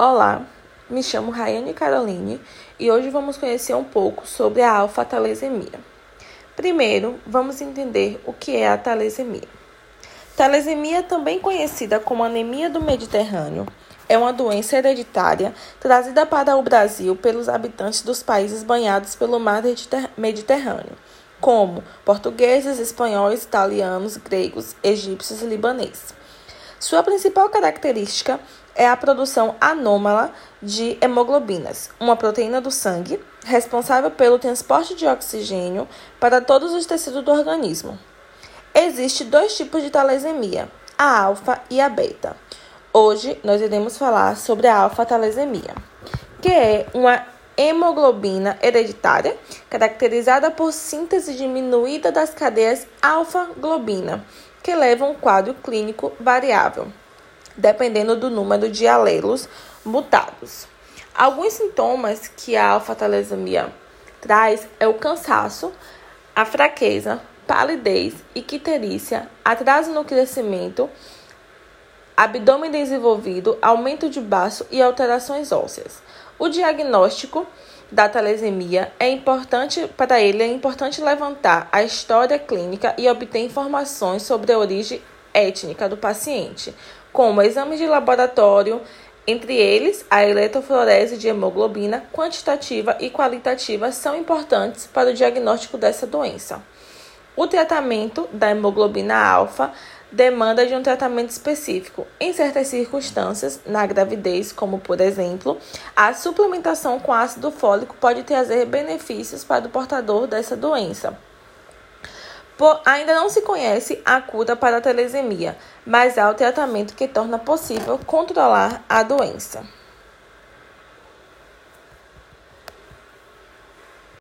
Olá, me chamo Rayane Caroline e hoje vamos conhecer um pouco sobre a alfa-talesemia. Primeiro, vamos entender o que é a talesemia. Talesemia, também conhecida como anemia do Mediterrâneo, é uma doença hereditária trazida para o Brasil pelos habitantes dos países banhados pelo mar Mediterrâneo, como portugueses, espanhóis, italianos, gregos, egípcios e libaneses. Sua principal característica é a produção anômala de hemoglobinas, uma proteína do sangue responsável pelo transporte de oxigênio para todos os tecidos do organismo. Existem dois tipos de talesemia, a alfa e a beta. Hoje nós iremos falar sobre a alfa-talesemia, que é uma hemoglobina hereditária caracterizada por síntese diminuída das cadeias alfa-globina, que leva a um quadro clínico variável dependendo do número de alelos mutados. Alguns sintomas que a alfa-talesemia traz é o cansaço, a fraqueza, palidez, icterícia, atraso no crescimento, abdômen desenvolvido, aumento de baço e alterações ósseas. O diagnóstico da talesemia é importante para ele é importante levantar a história clínica e obter informações sobre a origem étnica do paciente, como exames de laboratório, entre eles, a eletroflorese de hemoglobina quantitativa e qualitativa são importantes para o diagnóstico dessa doença. O tratamento da hemoglobina alfa demanda de um tratamento específico. Em certas circunstâncias, na gravidez, como por exemplo, a suplementação com ácido fólico pode trazer benefícios para o portador dessa doença. Por, ainda não se conhece a cura para a telesemia, mas há o tratamento que torna possível controlar a doença.